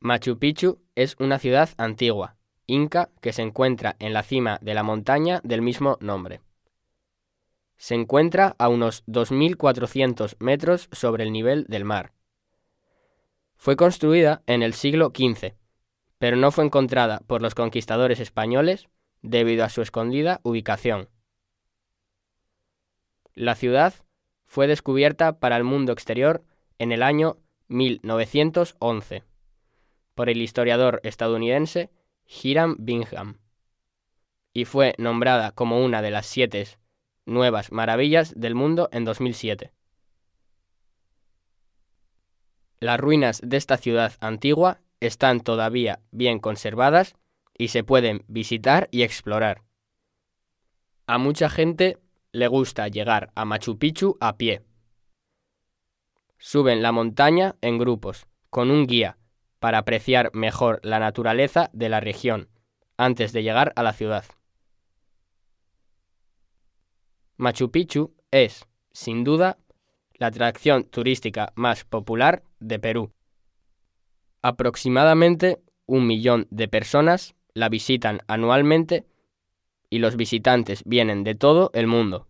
Machu Picchu es una ciudad antigua, inca, que se encuentra en la cima de la montaña del mismo nombre. Se encuentra a unos 2.400 metros sobre el nivel del mar. Fue construida en el siglo XV, pero no fue encontrada por los conquistadores españoles debido a su escondida ubicación. La ciudad fue descubierta para el mundo exterior en el año 1911 por el historiador estadounidense Hiram Bingham y fue nombrada como una de las siete nuevas maravillas del mundo en 2007. Las ruinas de esta ciudad antigua están todavía bien conservadas y se pueden visitar y explorar. A mucha gente le gusta llegar a Machu Picchu a pie. Suben la montaña en grupos, con un guía, para apreciar mejor la naturaleza de la región, antes de llegar a la ciudad. Machu Picchu es, sin duda, la atracción turística más popular de Perú. Aproximadamente un millón de personas la visitan anualmente y los visitantes vienen de todo el mundo.